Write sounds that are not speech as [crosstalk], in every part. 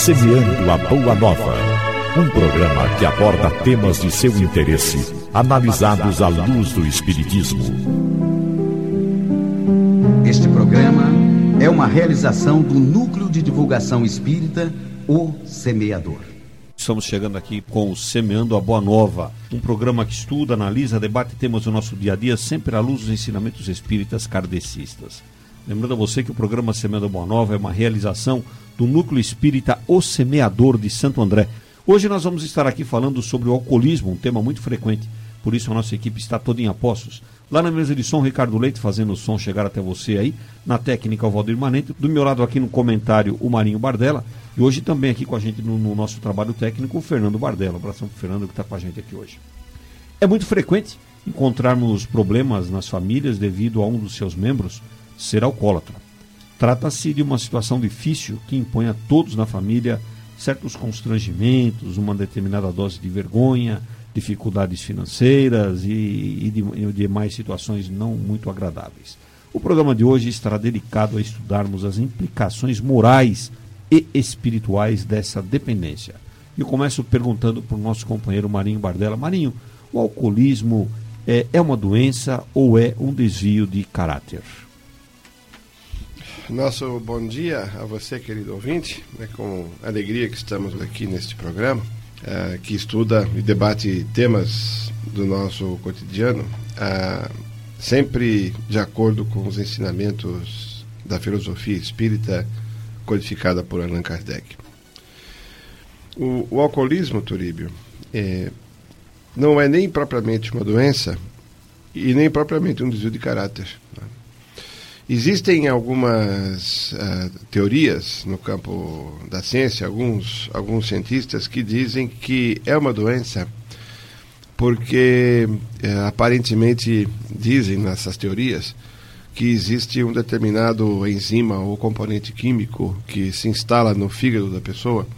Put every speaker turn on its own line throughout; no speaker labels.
Semeando a Boa Nova. Um programa que aborda temas de seu interesse, analisados à luz do Espiritismo.
Este programa é uma realização do Núcleo de Divulgação Espírita, O Semeador.
Estamos chegando aqui com o Semeando a Boa Nova, um programa que estuda, analisa, debate temas do nosso dia a dia, sempre à luz dos ensinamentos espíritas kardecistas. Lembrando a você que o programa Semeando Boa Nova é uma realização do Núcleo Espírita O Semeador de Santo André. Hoje nós vamos estar aqui falando sobre o alcoolismo, um tema muito frequente, por isso a nossa equipe está toda em apostos. Lá na mesa de som, Ricardo Leite fazendo o som chegar até você aí, na técnica o Valdir Manente, do meu lado aqui no comentário o Marinho Bardella, e hoje também aqui com a gente no, no nosso trabalho técnico o Fernando Bardella. Um abração para o Fernando que está com a gente aqui hoje. É muito frequente encontrarmos problemas nas famílias devido a um dos seus membros ser alcoólatra. Trata-se de uma situação difícil que impõe a todos na família certos constrangimentos, uma determinada dose de vergonha, dificuldades financeiras e, e, de, e demais situações não muito agradáveis. O programa de hoje estará dedicado a estudarmos as implicações morais e espirituais dessa dependência. Eu começo perguntando para o nosso companheiro Marinho Bardella. Marinho, o alcoolismo é, é uma doença ou é um desvio de caráter?
Nosso bom dia a você, querido ouvinte. É com alegria que estamos aqui neste programa, é, que estuda e debate temas do nosso cotidiano, é, sempre de acordo com os ensinamentos da filosofia espírita codificada por Allan Kardec. O, o alcoolismo, Turíbio, é, não é nem propriamente uma doença e nem propriamente um desvio de caráter. Né? Existem algumas uh, teorias no campo da ciência, alguns, alguns cientistas que dizem que é uma doença porque uh, aparentemente dizem nessas teorias que existe um determinado enzima ou componente químico que se instala no fígado da pessoa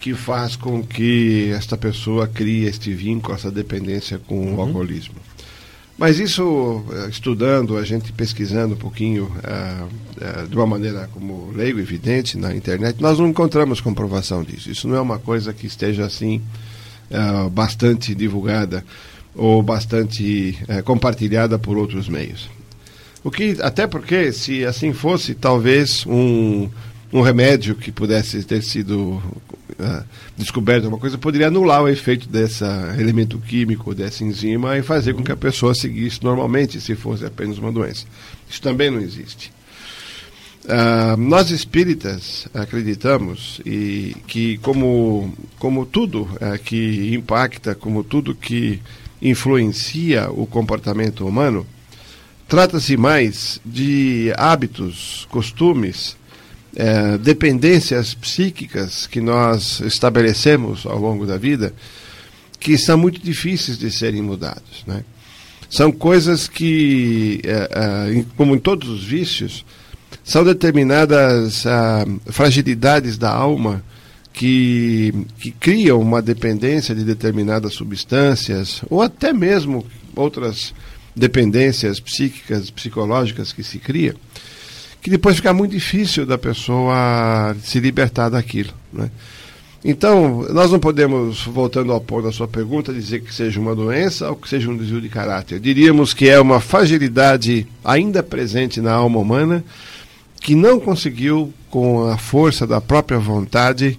que faz com que esta pessoa crie este vínculo, essa dependência com uhum. o alcoolismo. Mas isso, eh, estudando, a gente pesquisando um pouquinho, uh, uh, de uma maneira como leigo, evidente, na internet, nós não encontramos comprovação disso. Isso não é uma coisa que esteja assim, uh, bastante divulgada ou bastante compartilhada por outros meios. O que, até porque, se assim fosse, talvez um, um remédio que pudesse ter sido uh, descoberto uma coisa poderia anular o efeito desse elemento químico, dessa enzima e fazer com que a pessoa seguisse normalmente se fosse apenas uma doença. Isso também não existe. Uh, nós espíritas acreditamos e que como, como tudo uh, que impacta, como tudo que influencia o comportamento humano, trata-se mais de hábitos, costumes, é, dependências psíquicas que nós estabelecemos ao longo da vida que são muito difíceis de serem mudados. Né? São coisas que, é, é, como em todos os vícios, são determinadas ah, fragilidades da alma que, que criam uma dependência de determinadas substâncias ou até mesmo outras dependências psíquicas, psicológicas que se criam que depois fica muito difícil da pessoa se libertar daquilo. Né? Então, nós não podemos, voltando ao ponto da sua pergunta, dizer que seja uma doença ou que seja um desvio de caráter. Diríamos que é uma fragilidade ainda presente na alma humana que não conseguiu, com a força da própria vontade,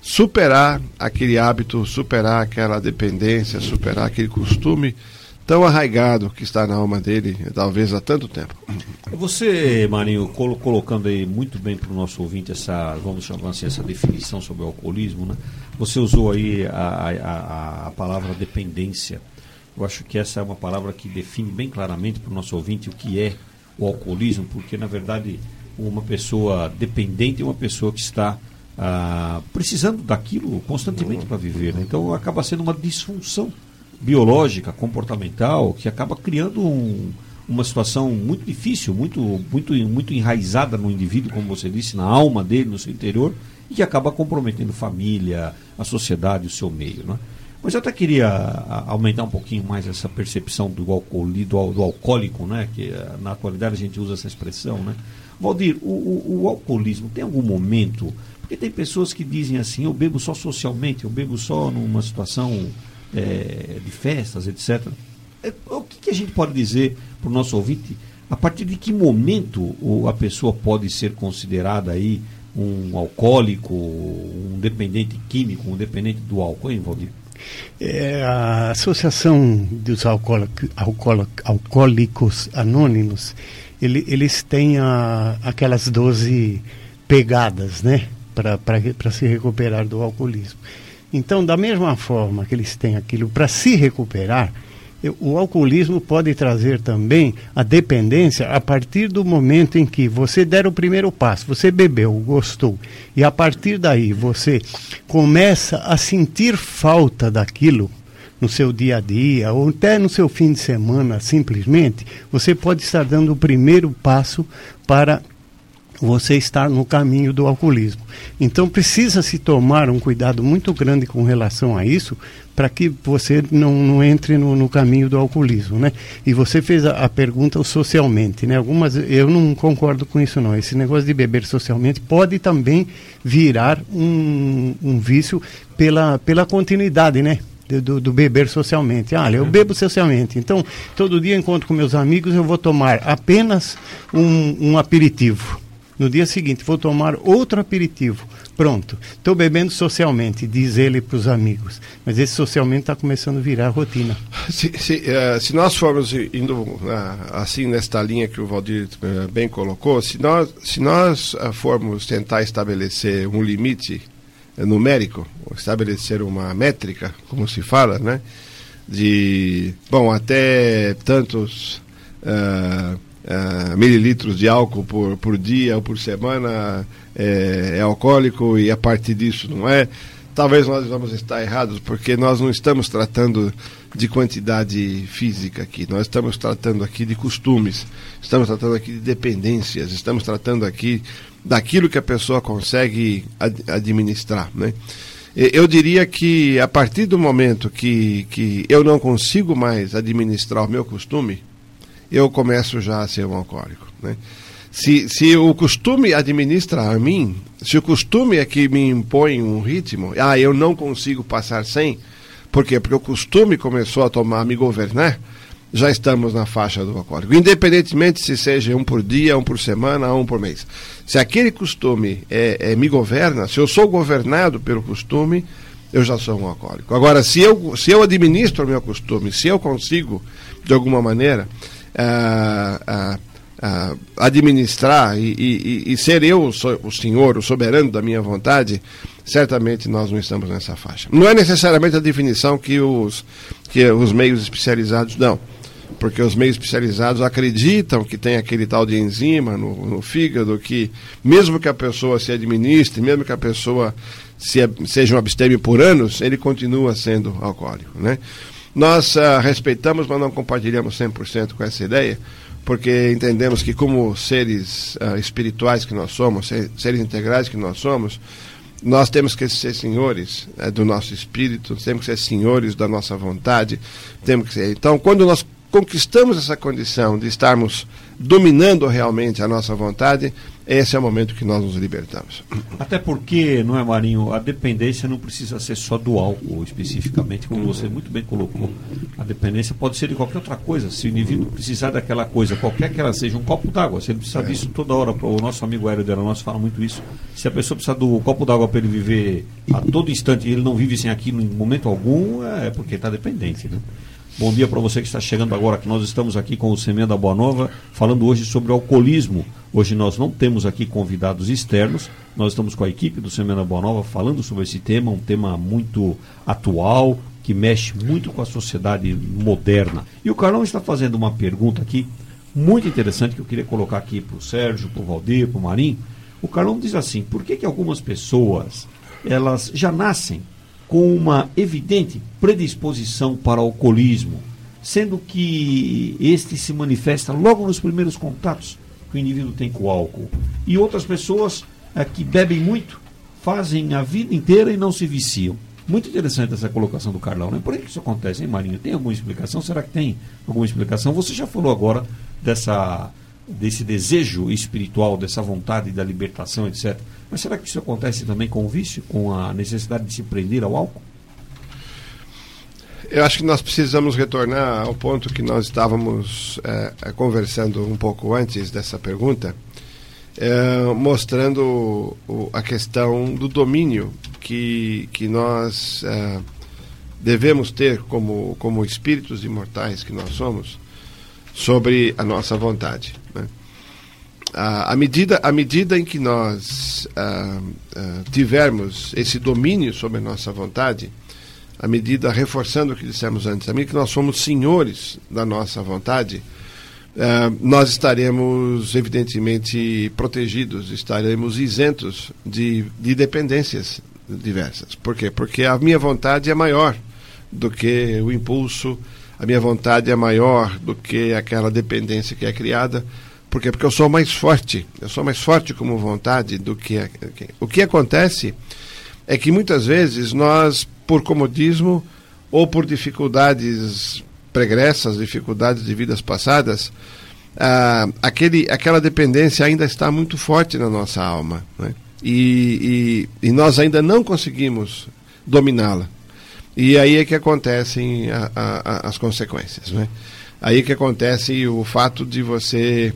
superar aquele hábito, superar aquela dependência, superar aquele costume tão arraigado que está na alma dele, talvez há tanto tempo.
Você, Marinho, colo colocando aí muito bem para o nosso ouvinte essa, vamos chamar assim, essa definição sobre o alcoolismo, né? Você usou aí a, a, a palavra dependência. Eu acho que essa é uma palavra que define bem claramente para o nosso ouvinte o que é o alcoolismo, porque na verdade uma pessoa dependente é uma pessoa que está ah, precisando daquilo constantemente para viver. Né? Então acaba sendo uma disfunção biológica, comportamental, que acaba criando um, uma situação muito difícil, muito, muito, muito enraizada no indivíduo, como você disse, na alma dele, no seu interior, e que acaba comprometendo família, a sociedade, o seu meio. Né? Mas eu até queria aumentar um pouquinho mais essa percepção do, alcool, do, do alcoólico, né? que eh, na atualidade a gente usa essa expressão. Né? Valdir, o, o, o alcoolismo tem algum momento Porque tem pessoas que dizem assim, eu bebo só socialmente, eu bebo só numa situação é, de festas, etc. É, o que, que, a gente pode dizer para o nosso ouvinte? A partir de que momento a pessoa pode ser considerada aí um alcoólico, um dependente químico, um dependente do álcool, Valdir?
É, a Associação dos Alcoólicos, Alcoólicos Anônimos, ele, eles têm a, aquelas 12 pegadas, né? Para se recuperar do alcoolismo. Então, da mesma forma que eles têm aquilo para se recuperar, o alcoolismo pode trazer também a dependência a partir do momento em que você der o primeiro passo, você bebeu, gostou, e a partir daí você começa a sentir falta daquilo no seu dia a dia ou até no seu fim de semana, simplesmente, você pode estar dando o primeiro passo para você estar no caminho do alcoolismo. Então precisa se tomar um cuidado muito grande com relação a isso, para que você não, não entre no, no, caminho do alcoolismo, né? E você fez a, a, pergunta socialmente, né? Algumas eu não concordo com isso não. Esse negócio de beber socialmente pode também virar um, um vício pela, pela continuidade, né? Do, do, beber socialmente. Ah, eu bebo socialmente. Então, todo dia encontro com meus amigos, eu vou tomar apenas um, um aperitivo. No dia seguinte, vou tomar outro aperitivo. Pronto, estou bebendo socialmente, diz ele para os amigos. Mas esse socialmente está começando a virar rotina.
Se, se, uh, se nós formos indo uh, assim nesta linha que o Valdir uh, bem colocou, se nós, se nós formos tentar estabelecer um limite numérico, estabelecer uma métrica, como se fala, né? De, bom, até tantos uh, mililitros de álcool por, por dia ou por semana é, é alcoólico e a partir disso não é. Talvez nós vamos estar errados, porque nós não estamos tratando de quantidade física aqui, nós estamos tratando aqui de costumes, estamos tratando aqui de dependências, estamos tratando aqui daquilo que a pessoa consegue ad administrar. Né? Eu diria que a partir do momento que, que eu não consigo mais administrar o meu costume, eu começo já a ser um alcoólico. Né? Se, se o costume administra a mim, se o costume é que me impõe um ritmo, ah, eu não consigo passar sem, por quê? Porque o costume começou a tomar, a me governar, já estamos na faixa do alcoólico. Independentemente se seja um por dia, um por semana, um por mês. Se aquele costume é, é, me governa, se eu sou governado pelo costume, eu já sou um alcoólico. Agora, se eu, se eu administro o meu costume, se eu consigo, de alguma maneira, uh, administrar e, e, e, ser eu o, senhor, o soberano da minha vontade, certamente nós não estamos nessa faixa. Não é necessariamente a definição que os, que os meios especializados dão, porque os meios especializados acreditam que tem aquele tal de enzima no, no fígado, que mesmo que a pessoa se administre, mesmo que a pessoa se, seja um abstêmio por anos, ele continua sendo alcoólico. Né? Nós uh, respeitamos, mas não compartilhamos 100% com essa ideia, porque entendemos que, como seres uh, espirituais que nós somos, seres integrais que nós somos, nós temos que ser senhores uh, do nosso espírito, temos que ser senhores da nossa vontade, temos que ser. Então, quando nós conquistamos essa condição de estarmos dominando realmente a nossa vontade, esse é o momento que nós nos libertamos.
Até porque, não é, Marinho, a dependência não precisa ser só do álcool, especificamente, como você muito bem colocou. A dependência pode ser de qualquer outra coisa. Se o indivíduo precisar daquela coisa, qualquer que ela seja, um copo d'água, se ele precisar disso toda hora, o nosso amigo Hélio dela, nós fala muito isso. Se a pessoa precisar do copo d'água para ele viver a todo instante e ele não vive sem aquilo em momento algum, é porque está dependente. Né? Bom dia para você que está chegando agora, que nós estamos aqui com o Semente da Boa Nova, falando hoje sobre o alcoolismo. Hoje nós não temos aqui convidados externos, nós estamos com a equipe do Semente da Boa Nova falando sobre esse tema, um tema muito atual, que mexe muito com a sociedade moderna. E o Carlão está fazendo uma pergunta aqui, muito interessante, que eu queria colocar aqui para o Sérgio, para o Valdir, para o Marim. O Carlão diz assim, por que, que algumas pessoas, elas já nascem com uma evidente predisposição para alcoolismo, sendo que este se manifesta logo nos primeiros contatos que o indivíduo tem com o álcool. E outras pessoas é, que bebem muito fazem a vida inteira e não se viciam. Muito interessante essa colocação do Carlão, né? Por que isso acontece, hein, Marinho? Tem alguma explicação? Será que tem alguma explicação? Você já falou agora dessa desse desejo espiritual, dessa vontade da libertação, etc. Mas será que isso acontece também com o vício, com a necessidade de se prender ao álcool?
Eu acho que nós precisamos retornar ao ponto que nós estávamos é, conversando um pouco antes dessa pergunta, é, mostrando o, a questão do domínio que, que nós é, devemos ter como, como espíritos imortais que nós somos sobre a nossa vontade. À, medida, à medida em que nós ah, ah, tivermos esse domínio sobre a nossa vontade, à medida, reforçando o que dissemos antes, à medida que nós somos senhores da nossa vontade, ah, nós estaremos, evidentemente, protegidos, estaremos isentos de, de dependências diversas. Por quê? Porque a minha vontade é maior do que o impulso a minha vontade é maior do que aquela dependência que é criada. Por quê? Porque eu sou mais forte. Eu sou mais forte como vontade do que. O que acontece é que muitas vezes nós, por comodismo ou por dificuldades pregressas, dificuldades de vidas passadas, ah, aquele, aquela dependência ainda está muito forte na nossa alma. Né? E, e, e nós ainda não conseguimos dominá-la. E aí é que acontecem a, a, as consequências. Né? Aí é que acontece o fato de você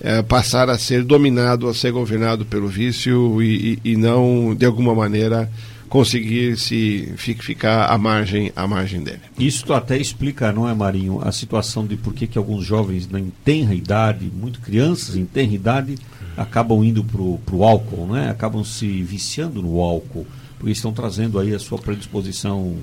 é, passar a ser dominado, a ser governado pelo vício e, e, e não, de alguma maneira, conseguir se ficar à margem, à margem dele.
Isso até explica, não é, Marinho, a situação de por que, que alguns jovens em tenra idade, muito crianças em tenra idade, acabam indo para o álcool, né? acabam se viciando no álcool, porque estão trazendo aí a sua predisposição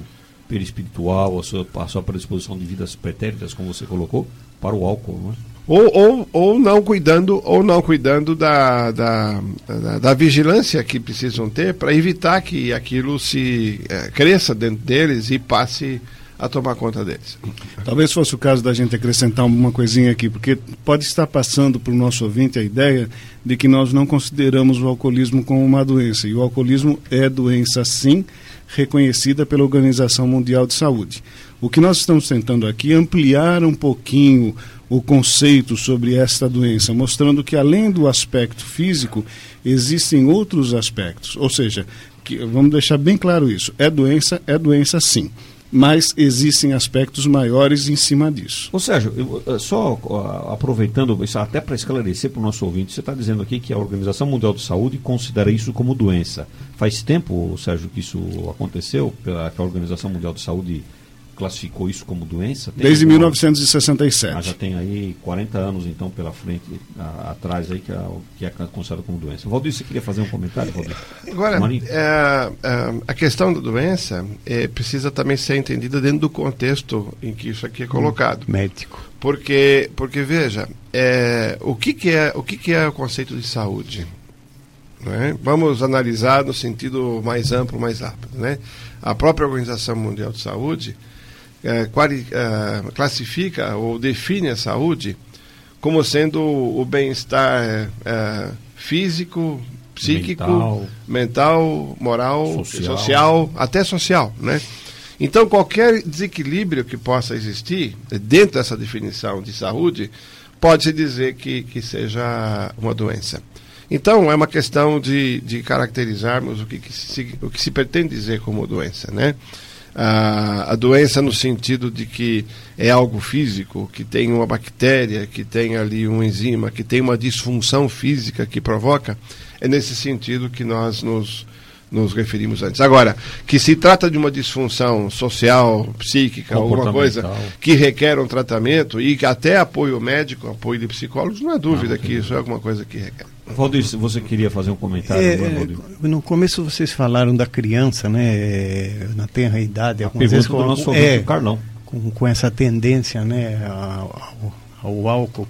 perispiritual, a sua, a sua predisposição de vidas pretéritas, como você colocou, para o álcool, não é?
Ou, ou, ou não cuidando ou não cuidando da, da, da, da vigilância que precisam ter para evitar que aquilo se é, cresça dentro deles e passe a tomar conta deles.
Talvez fosse o caso da gente acrescentar uma coisinha aqui, porque pode estar passando para o nosso ouvinte a ideia de que nós não consideramos o alcoolismo como uma doença. E o alcoolismo é doença sim, reconhecida pela Organização Mundial de Saúde. O que nós estamos tentando aqui é ampliar um pouquinho o conceito sobre esta doença, mostrando que além do aspecto físico, existem outros aspectos. Ou seja, que, vamos deixar bem claro isso: é doença, é doença sim mas existem aspectos maiores em cima disso.
Ou seja, eu, só aproveitando isso até para esclarecer para o nosso ouvinte, você está dizendo aqui que a Organização Mundial de Saúde considera isso como doença. Faz tempo, Sérgio, que isso aconteceu, que a Organização Mundial de Saúde classificou isso como doença?
Tem Desde 1967. Ah,
já tem aí 40 anos, então, pela frente, a, atrás aí, que é, que é considerado como doença. Valdir, você queria fazer um comentário, Valdir?
Agora, é, é, a questão da doença é, precisa também ser entendida dentro do contexto em que isso aqui é colocado.
Hum, médico.
Porque, porque veja, é, o, que, que, é, o que, que é o conceito de saúde? É? Vamos analisar no sentido mais amplo, mais rápido. Né? A própria Organização Mundial de Saúde é, é, classifica ou define a saúde como sendo o bem-estar é, físico, psíquico, mental, mental moral, social. social. até social, né? Então, qualquer desequilíbrio que possa existir dentro dessa definição de saúde, pode-se dizer que, que seja uma doença. Então, é uma questão de, de caracterizarmos o que, que se, o que se pretende dizer como doença, né? A, a doença no sentido de que é algo físico, que tem uma bactéria, que tem ali um enzima, que tem uma disfunção física que provoca, é nesse sentido que nós nos, nos referimos antes. Agora, que se trata de uma disfunção social, psíquica, alguma coisa que requer um tratamento e que até apoio médico, apoio de psicólogos, não há dúvida não, que isso é alguma coisa que requer.
Valdir, você queria fazer um comentário?
É, é no começo vocês falaram da criança, né, na tenra idade.
A pergunta vezes, do nosso é, Carlão.
Com, com essa tendência né, ao, ao álcool.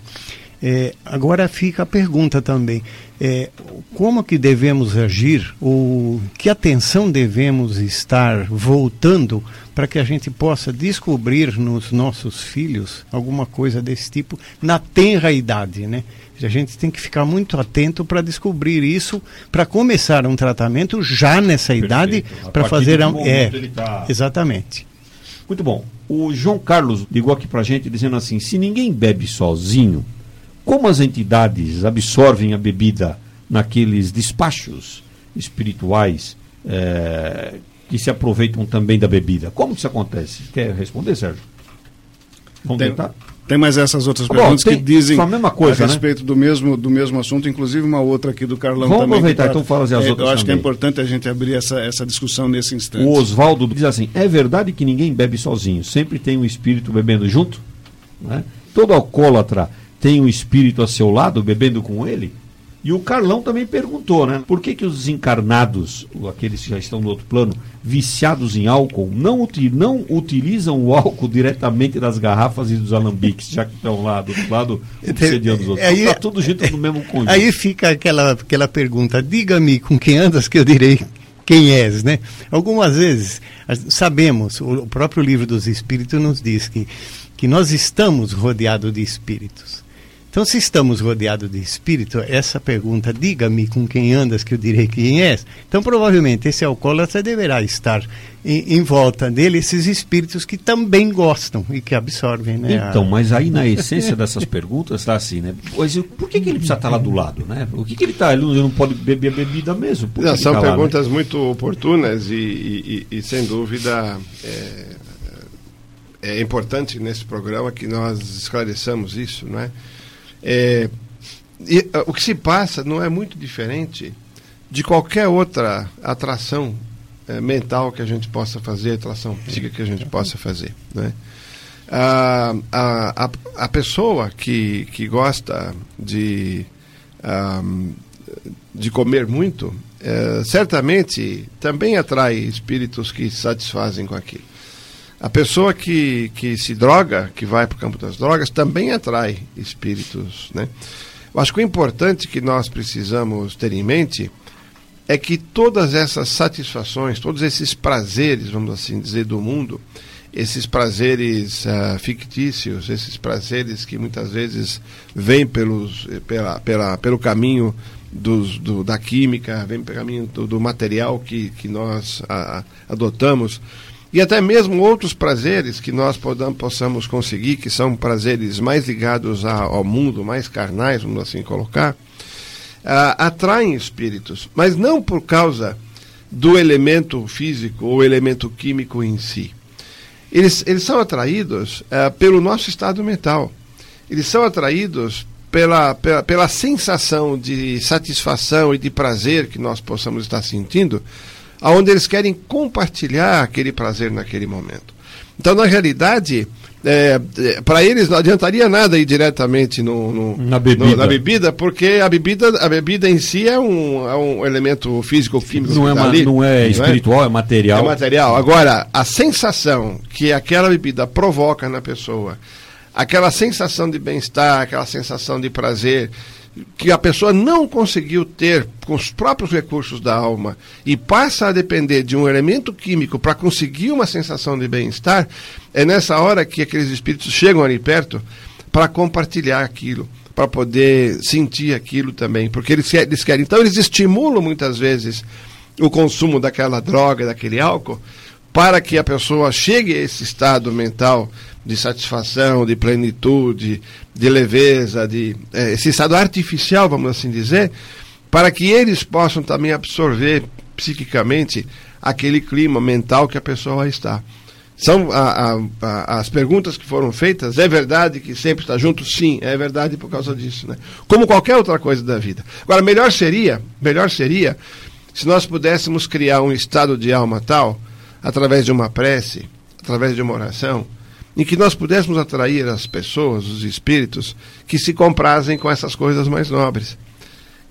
É, agora fica a pergunta também, é, como que devemos agir, ou que atenção devemos estar voltando para que a gente possa descobrir nos nossos filhos alguma coisa desse tipo na tenra idade, né? A gente tem que ficar muito atento para descobrir isso, para começar um tratamento já nessa Perfeito. idade, para fazer a... é, tá... exatamente.
Muito bom. O João Carlos ligou aqui para a gente dizendo assim: se ninguém bebe sozinho, como as entidades absorvem a bebida naqueles despachos espirituais é, que se aproveitam também da bebida. Como isso acontece? Quer responder, Sérgio?
Vamos tem, tentar? Tem mais essas outras perguntas
Bom,
que dizem
a, mesma coisa,
a
né?
respeito né? do, mesmo, do mesmo assunto, inclusive uma outra aqui do Carlão
Vamos
também.
aproveitar, tá, então fazer as
é,
outras
Eu acho
também.
que é importante a gente abrir essa, essa discussão nesse instante.
O Oswaldo diz assim: é verdade que ninguém bebe sozinho, sempre tem um espírito bebendo junto? Né? Todo alcoólatra tem um espírito a seu lado bebendo com ele? E o Carlão também perguntou, né? Por que, que os encarnados, aqueles que já estão no outro plano, viciados em álcool, não, não utilizam o álcool diretamente das garrafas e dos alambiques, já que estão lá do outro lado obsediando os outros?
Aí,
Está tudo junto no mesmo conjunto.
Aí fica aquela, aquela pergunta: diga-me com quem andas que eu direi quem és, né? Algumas vezes sabemos, o próprio livro dos Espíritos nos diz que, que nós estamos rodeados de espíritos. Então, se estamos rodeados de espírito, essa pergunta, diga-me com quem andas que eu direi quem és. Então, provavelmente, esse alcoólatra deverá estar em, em, volta dele esses espíritos que também gostam e que absorvem, né?
Então, mas aí na essência dessas perguntas está assim, né? Pois, por que, que ele precisa estar lá do lado, né? O que, que ele está? Ele não pode beber a bebida mesmo?
Não, são
tá
perguntas
lá, né?
muito oportunas e, e, e, e sem dúvida, é, é importante nesse programa que nós esclareçamos isso, não é? É, e, uh, o que se passa não é muito diferente de qualquer outra atração é, mental que a gente possa fazer, atração psíquica que a gente possa fazer. Né? A, a, a, pessoa que, que gosta de, um, de comer muito, é, certamente também atrai espíritos que satisfazem com aquilo. A pessoa que, que se droga, que vai para o campo das drogas, também atrai espíritos. Né? Eu acho que o importante que nós precisamos ter em mente é que todas essas satisfações, todos esses prazeres, vamos assim dizer, do mundo, esses prazeres uh, fictícios, esses prazeres que muitas vezes vêm pelos, pela, pela, pelo caminho dos, do, da química, vêm pelo caminho do, do material que, que nós uh, adotamos, e até mesmo outros prazeres que nós possamos conseguir, que são prazeres mais ligados ao mundo, mais carnais, vamos assim colocar, atraem espíritos, mas não por causa do elemento físico ou elemento químico em si. Eles, eles são atraídos uh, pelo nosso estado mental. Eles são atraídos pela, pela, pela sensação de satisfação e de prazer que nós possamos estar sentindo aonde eles querem compartilhar aquele prazer naquele momento. Então, na realidade, é, é, para eles não adiantaria nada ir diretamente no, no,
na, bebida.
No, na, bebida. porque a bebida, a bebida em si é um, é um elemento físico-químico.
Não, é,
tá
ma, não é espiritual, é? é material.
É material. Agora, a sensação que aquela bebida provoca na pessoa, aquela sensação de bem-estar, aquela sensação de prazer, que a pessoa não conseguiu ter com os próprios recursos da alma e passa a depender de um elemento químico para conseguir uma sensação de bem-estar, é nessa hora que aqueles espíritos chegam ali perto para compartilhar aquilo, para poder sentir aquilo também, porque eles, eles querem. Então, eles estimulam muitas vezes o consumo daquela droga, daquele álcool, para que a pessoa chegue a esse estado mental de satisfação, de plenitude, de leveza, de é, esse estado artificial, vamos assim dizer, para que eles possam também absorver psiquicamente aquele clima mental que a pessoa está. São a, a, a, as perguntas que foram feitas, é verdade que sempre está junto? Sim, é verdade por causa disso. Né? Como qualquer outra coisa da vida. Agora, melhor seria, melhor seria se nós pudéssemos criar um estado de alma tal, através de uma prece, através de uma oração, em que nós pudéssemos atrair as pessoas, os espíritos, que se comprazem com essas coisas mais nobres.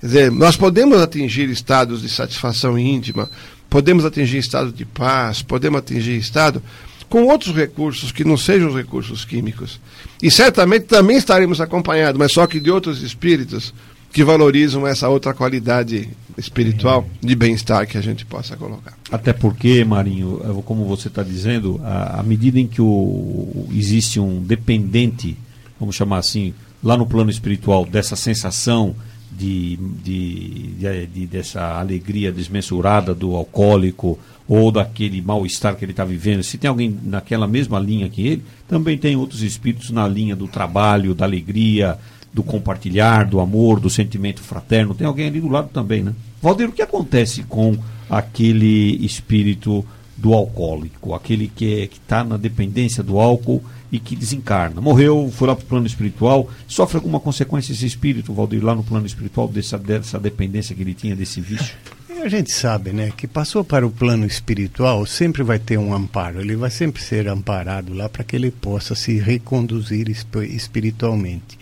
Quer dizer, nós podemos atingir estados de satisfação íntima, podemos atingir estado de paz, podemos atingir estado com outros recursos que não sejam os recursos químicos. E certamente também estaremos acompanhados, mas só que de outros espíritos que valorizam essa outra qualidade espiritual de bem-estar que a gente possa colocar.
Até porque, Marinho, como você está dizendo, à medida em que o, existe um dependente, vamos chamar assim, lá no plano espiritual, dessa sensação de, de, de, de dessa alegria desmensurada do alcoólico ou daquele mal-estar que ele está vivendo, se tem alguém naquela mesma linha que ele, também tem outros espíritos na linha do trabalho, da alegria, do compartilhar, do amor, do sentimento fraterno. Tem alguém ali do lado também, né? Valdir, o que acontece com aquele espírito do alcoólico, aquele que está na dependência do álcool e que desencarna? Morreu, foi lá para o plano espiritual, sofre alguma consequência esse espírito, Valdir, lá no plano espiritual, dessa, dessa dependência que ele tinha desse vício?
A gente sabe, né, que passou para o plano espiritual sempre vai ter um amparo, ele vai sempre ser amparado lá para que ele possa se reconduzir espiritualmente.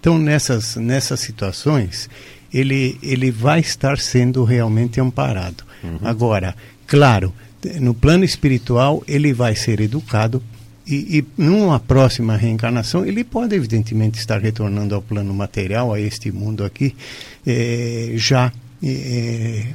Então, nessas, nessas situações, ele, ele vai estar sendo realmente amparado. Uhum. Agora, claro, no plano espiritual, ele vai ser educado e, e, numa próxima reencarnação, ele pode, evidentemente, estar retornando ao plano material, a este mundo aqui, eh, já é,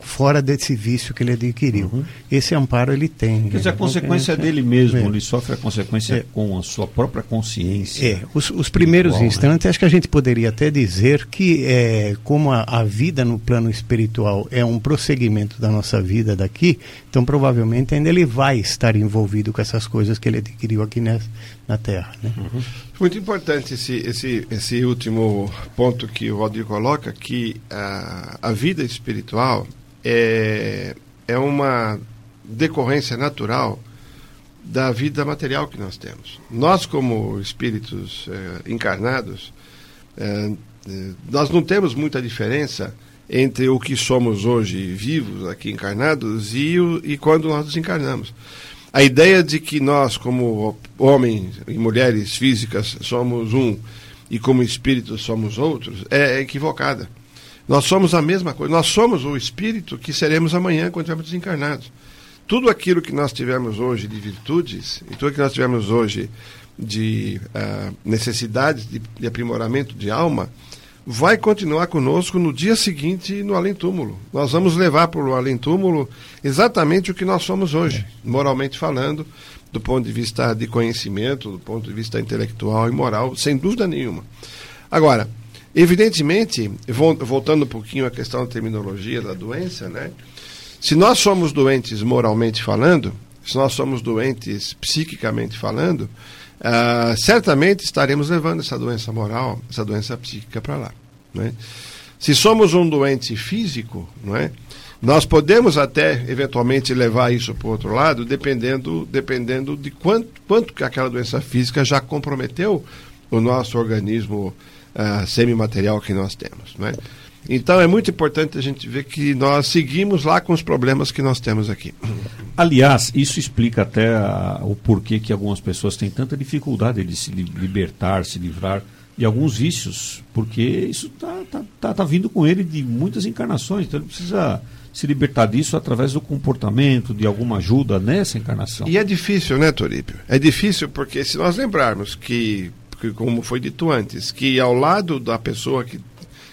fora desse vício que ele adquiriu. Uhum. Esse amparo ele tem.
Quer dizer, a consequência é dele mesmo, ele sofre a consequência é. com a sua própria consciência.
É, os, os primeiros né? instantes, né? acho que a gente poderia até dizer que, é, como a, a, vida no plano espiritual é um prosseguimento da nossa vida daqui, então provavelmente ainda ele vai estar envolvido com essas coisas que ele adquiriu aqui nessa, na Terra. Né? Uhum.
Muito importante esse, esse, esse último ponto que o Valdir coloca, que a, a vida espiritual é, é uma decorrência natural da vida material que nós temos. Nós, como espíritos é, encarnados, é, é nós não temos muita diferença entre o que somos hoje vivos, aqui encarnados, e, o, e quando nós desencarnamos. A ideia de que nós, como homens e mulheres físicas, somos um e como espíritos somos outros é equivocada. Nós somos a mesma coisa. Nós somos o espírito que seremos amanhã quando estivermos desencarnados. Tudo aquilo que nós tivemos hoje de virtudes e tudo que nós tivemos hoje de uh, necessidades de, de aprimoramento de alma vai continuar conosco no dia seguinte no além-túmulo. Nós vamos levar para o além-túmulo exatamente o que nós somos hoje, moralmente falando, do ponto de vista de conhecimento, do ponto de vista intelectual e moral, sem dúvida nenhuma. Agora, evidentemente, voltando um pouquinho à questão da terminologia da doença, né? Se nós somos doentes moralmente falando, se nós somos doentes psiquicamente falando, uh, certamente estaremos levando essa doença moral, essa doença psíquica para lá. Né? Se somos um doente físico, não é? nós podemos até eventualmente levar isso para o outro lado, dependendo, dependendo de quanto, quanto que aquela doença física já comprometeu o nosso organismo uh, semimaterial que nós temos. Não é? Então é muito importante a gente ver que nós seguimos lá com os problemas que nós temos aqui.
Aliás, isso explica até a, o porquê que algumas pessoas têm tanta dificuldade de se libertar, se livrar de alguns vícios, porque isso está tá, tá, tá vindo com ele de muitas encarnações, então ele precisa se libertar disso através do comportamento, de alguma ajuda nessa encarnação.
E é difícil, né, Torípio? É difícil porque se nós lembrarmos que, que como foi dito antes, que ao lado da pessoa que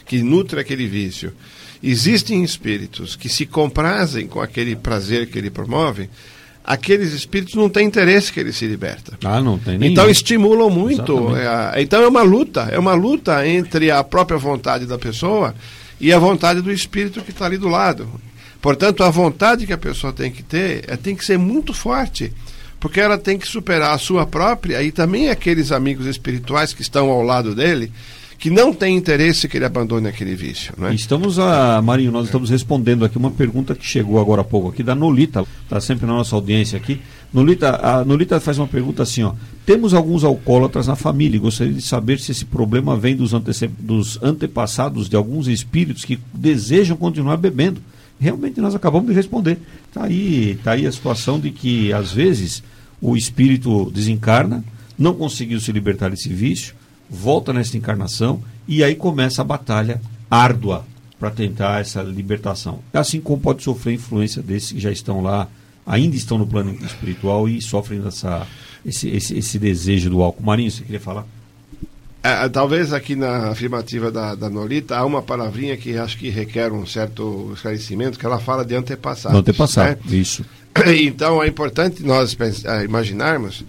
que nutre aquele vício. Existem espíritos que se comprazem com aquele prazer que ele promove, aqueles espíritos não têm interesse que ele se liberta.
Ah, não tem nem
Então estimulam muito. É, então é uma luta, é uma luta entre a própria vontade da pessoa e a vontade do espírito que está ali do lado. Portanto, a vontade que a pessoa tem que ter é, tem que ser muito forte, porque ela tem que superar a sua própria e também aqueles amigos espirituais que estão ao lado dele que não tem interesse que ele abandone aquele vício. Né?
Estamos, a, Marinho, nós estamos respondendo aqui uma pergunta que chegou agora há pouco aqui da Nolita, está sempre na nossa audiência aqui. Nolita, a Nolita faz uma pergunta assim, ó. Temos alguns alcoólatras na família gostaria de saber se esse problema vem dos, dos antepassados de alguns espíritos que desejam continuar bebendo. Realmente nós acabamos de responder. Está aí, tá aí a situação de que, às vezes, o espírito desencarna, não conseguiu se libertar desse vício, volta nessa encarnação e aí começa a batalha árdua para tentar essa libertação. Assim como pode sofrer influência desses que já estão lá, ainda estão no plano espiritual e sofrem essa, esse, esse, esse desejo do álcool. Marinho, você queria falar?
É, talvez aqui na afirmativa da, da Nolita há uma palavrinha que acho que requer um certo esclarecimento, que ela fala de antepassados.
Antepassado, né? isso. [coughs]
Então é importante nós pensar, imaginarmos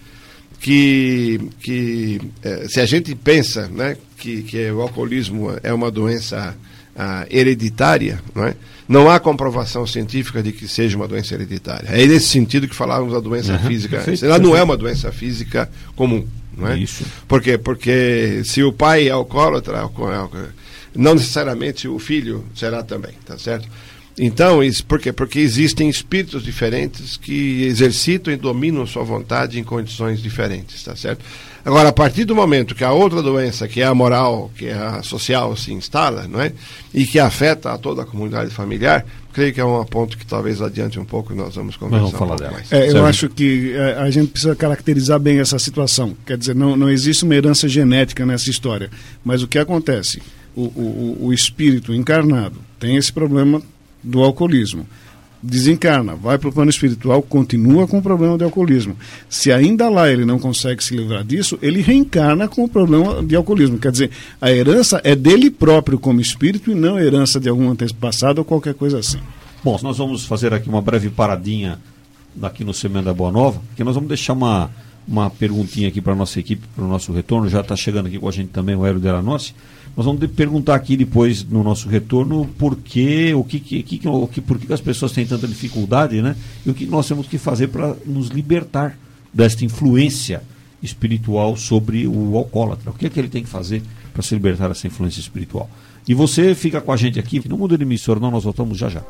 que, que é, se a gente pensa né, que, que o alcoolismo é uma doença ah, hereditária, não, é? não há comprovação científica de que seja uma doença hereditária. É nesse sentido que falávamos da doença uhum, física. Perfeito, Ela não é uma doença física comum. não é?
Isso.
Por quê? Porque se o pai é alcoólatra, não necessariamente o filho será também, tá certo? Então, isso, por quê? Porque existem espíritos diferentes que exercitam e dominam sua vontade em condições diferentes, tá certo? Agora, a partir do momento que a outra doença, que é a moral, que é a social, se instala, não é? E que afeta a toda a comunidade familiar, creio que é um ponto que talvez adiante um pouco nós vamos conversar.
Vamos falar
um
dela.
mais.
É, eu
Certo.
acho que é, a gente precisa caracterizar bem essa situação. Quer dizer, não, não existe uma herança genética nessa história. Mas o que acontece? O, o, o espírito encarnado tem esse problema do alcoolismo. Desencarna, vai para o plano espiritual, continua com o problema de alcoolismo. Se ainda lá ele não consegue se livrar disso, ele reencarna com o problema de alcoolismo. Quer dizer, a herança é dele próprio como espírito e não herança de algum antepassado ou qualquer coisa assim.
Bom, nós vamos fazer aqui uma breve paradinha aqui no Semana da Boa Nova, que nós vamos deixar uma, uma perguntinha aqui para a nossa equipe, para o nosso retorno. Já está chegando aqui com a gente também o Hélio Delanossi. Nós vamos perguntar aqui depois no nosso retorno por que, o que, que, que- o que, por que as pessoas têm tanta dificuldade, né? E o que nós temos que fazer para nos libertar desta influência espiritual sobre o alcoólatra. O que é que ele tem que fazer para se libertar dessa influência espiritual? E você fica com a gente aqui, não muda de emissora, não, nós voltamos já já.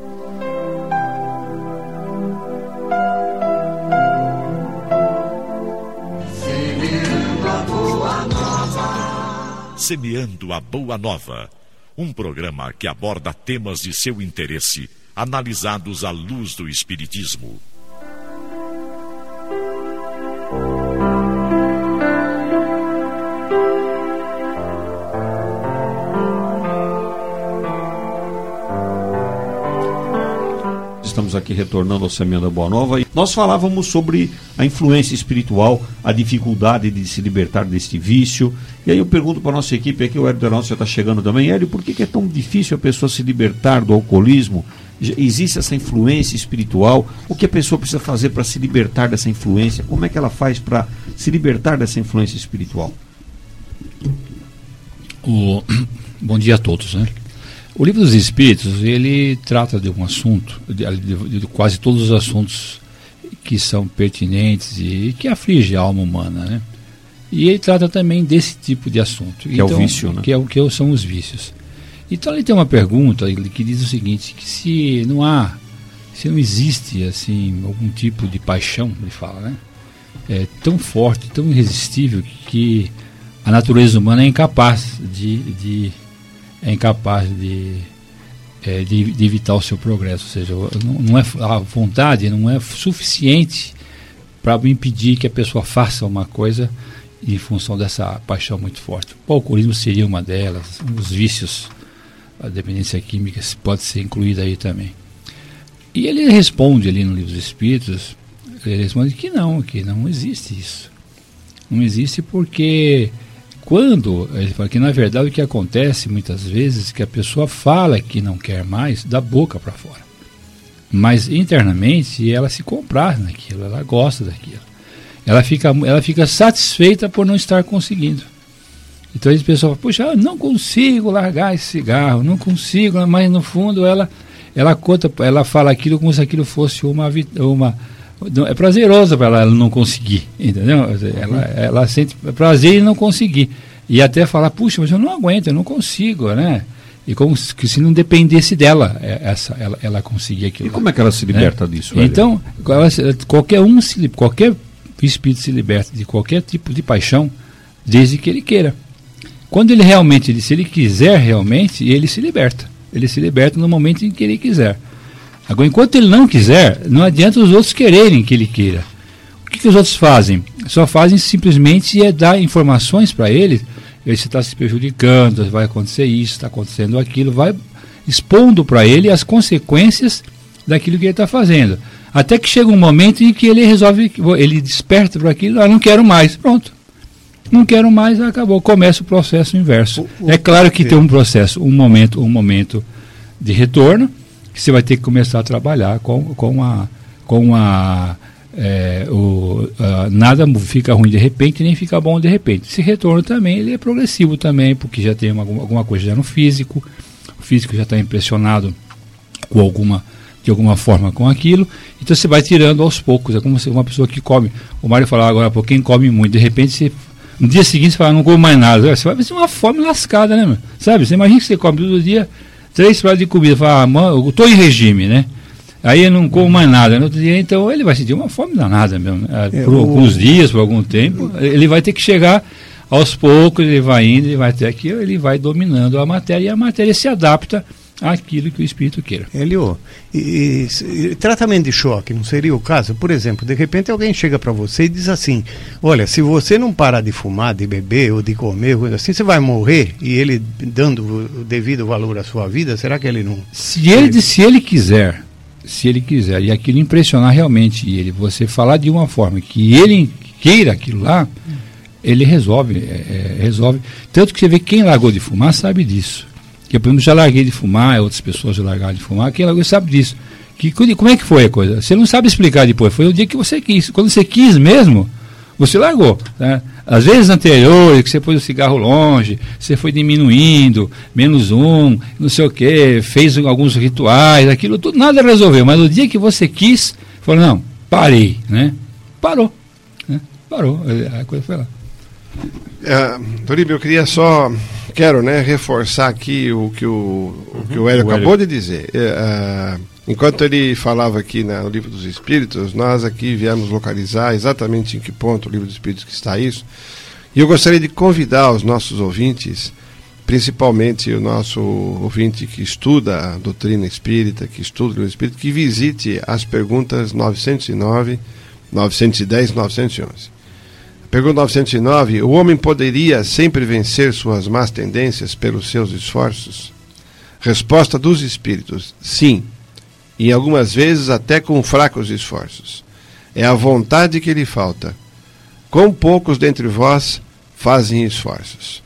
Semeando a Boa Nova. Um programa que aborda temas de seu interesse, analisados à luz do Espiritismo.
Estamos aqui retornando ao Semeando a Boa Nova e nós falávamos sobre a influência espiritual, a dificuldade de se libertar deste vício. E aí eu pergunto para a nossa equipe aqui, o Hélio Donaldo já está chegando também. Hélio, por que, que é tão difícil a pessoa se libertar do alcoolismo? Existe essa influência espiritual? O que a pessoa precisa fazer para se libertar dessa influência? Como é que ela faz para se libertar dessa influência espiritual?
O... [clears throat] Bom dia a todos, né? O livro dos Espíritos ele trata de um assunto, de, de- de quase todos os assuntos que são pertinentes e que aflige a alma humana, né? E ele trata também desse tipo de assunto,
Que é o vício, né?
Que é o que são os vícios. Então ele tem uma pergunta que diz o seguinte, que se não há, se não existe assim algum tipo de paixão, ele fala, né? É tão forte, tão irresistível que a natureza humana é incapaz de, de é incapaz de, é, de, de evitar o seu progresso, ou seja, não, é a vontade não é suficiente para impedir que a pessoa faça uma coisa em função dessa paixão muito forte. O alcoolismo seria uma delas, os vícios, a dependência química pode ser incluída aí também. E ele responde ali no livro dos Espíritos, ele responde que não, que não existe isso. Não existe porque quando ele fala que na verdade o que acontece muitas vezes é que a pessoa fala que não quer mais da boca para fora. Mas internamente ela se comprar naquilo, ela gosta daquilo. Ela fica, ela fica satisfeita por não estar conseguindo. Então as pessoas falam, puxa, não consigo largar esse cigarro, não consigo, mas no fundo ela ela conta, ela fala aquilo como se aquilo fosse uma uma é prazeroso para ela, ela não conseguir, entendeu? Ela, ela sente prazer em não conseguir. E até falar, puxa, mas eu não aguento, eu não consigo, né? E como se, que se não dependesse dela, é, essa, ela, ela conseguir aquilo.
E como é que ela se liberta disso? Hélio?
Então, ela qualquer um, se, qualquer espírito se liberta de qualquer tipo de paixão, desde que ele queira. Quando ele realmente, se ele quiser realmente, ele se liberta. Ele se liberta no momento em que ele quiser. Agora, enquanto ele não quiser, não adianta os outros quererem que ele queira. O que, que os outros fazem? Só fazem simplesmente é dar informações para ele. Ele está se prejudicando, vai acontecer isso, está acontecendo aquilo, vai expondo para ele as consequências daquilo que ele está fazendo. Até que chega um momento em que ele resolve, ele desperta para aquilo, ah, não quero mais, pronto. Não quero mais, acabou. Começa o processo inverso. É claro que tem um processo, um momento, um momento de retorno, você vai ter que começar a trabalhar com, com a. Com a é, o, nada fica ruim de repente, nem fica bom de repente. Esse retorno também ele é progressivo também, porque já tem uma, alguma coisa já no físico, o físico já está impressionado com alguma de alguma forma com aquilo, então você vai tirando aos poucos, é como uma pessoa que come, o Mário falava agora, pô, quem come muito, de repente você No dia seguinte você fala, não como mais nada. Você vai ver uma fome lascada, né, meu? Sabe? Você imagina que você come todo dia três pratos de comida. Fala, ah, eu estou em regime, né? Aí eu não como mais nada. No outro dia, então, ele vai sentir uma fome danada mesmo. Né? É, por o... alguns dias, por algum tempo, ele vai ter que chegar aos poucos, ele vai indo, ele vai até aqui, ele vai dominando a matéria e a matéria se adapta aquilo que o espírito queira.
Elio, e, e, tratamento de choque não seria o caso? Por exemplo, de repente alguém chega para você e diz assim: Olha, se você não parar de fumar, de beber ou de comer, coisa assim, você vai morrer. E ele dando o devido valor à sua vida, será que ele não.
Se ele, se ele quiser, se ele quiser, e aquilo impressionar realmente ele, você falar de uma forma que ele queira aquilo lá, ele resolve, é, é, resolve. Tanto que você vê quem largou de fumar sabe disso que por exemplo, já larguei de fumar, outras pessoas já largaram de fumar, quem largou sabe disso. Que, como é que foi a coisa? Você não sabe explicar depois, foi o dia que você quis. Quando você quis mesmo, você largou. Né? Às vezes anteriores, que você pôs o cigarro longe, você foi diminuindo, menos um, não sei o que, fez alguns rituais, aquilo tudo, nada resolveu. Mas no dia que você quis, falou, não, parei, né? Parou. Né? Parou, a coisa foi lá.
Uh, eu queria só quero né, reforçar aqui o que o, uhum. o, que o Hélio o acabou Hélio. de dizer. Uh, enquanto ele falava aqui na, no Livro dos Espíritos, nós aqui viemos localizar exatamente em que ponto o Livro dos Espíritos que está isso. E eu gostaria de convidar os nossos ouvintes, principalmente o nosso ouvinte que estuda a doutrina espírita, que estuda o livro espírita, que visite as perguntas 909, 910 911. Pergunta 909. O homem poderia sempre vencer suas más tendências pelos seus esforços? Resposta dos espíritos: sim, e algumas vezes até com fracos esforços. É a vontade que lhe falta. Quão poucos dentre vós fazem esforços?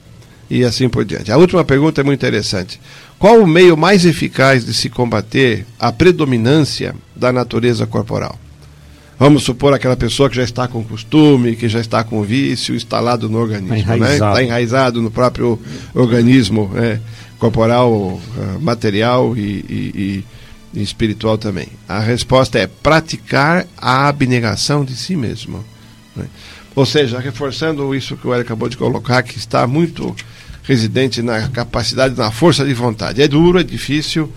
E assim por diante. A última pergunta é muito interessante. Qual o meio mais eficaz de se combater a predominância da natureza corporal? Vamos supor aquela pessoa que já está com costume, que já está com vício instalado no organismo, está enraizado, né? enraizado no próprio organismo né? corporal, uh, material e, e, e, espiritual também. A resposta é praticar a abnegação de si mesmo. Né? Ou seja, reforçando isso que o Hélio acabou de colocar, que está muito residente na capacidade, na força de vontade. É duro, é difícil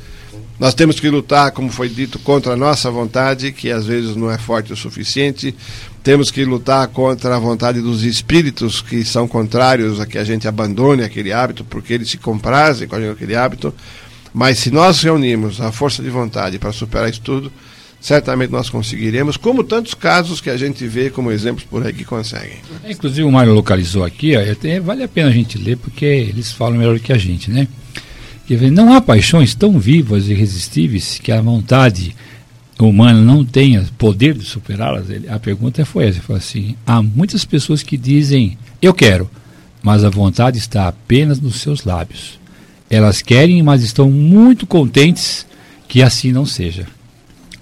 nós temos que lutar, como foi dito, contra a nossa vontade, que às vezes não é forte o suficiente. Temos que lutar contra a vontade dos espíritos que são contrários a que a gente abandone aquele hábito, porque eles se comprazem com aquele hábito. Mas se nós reunirmos a força de vontade para superar isso tudo, certamente nós conseguiremos, como tantos casos que a gente vê como exemplos por aí que conseguem.
É, inclusive o Mário localizou aqui, ó, até vale a pena a gente ler, porque eles falam melhor que a gente, né? Não há paixões tão vivas e irresistíveis que a vontade humana não tenha poder de superá-las? A pergunta foi essa: foi assim, há muitas pessoas que dizem, eu quero, mas a vontade está apenas nos seus lábios. Elas querem, mas estão muito contentes que assim não seja.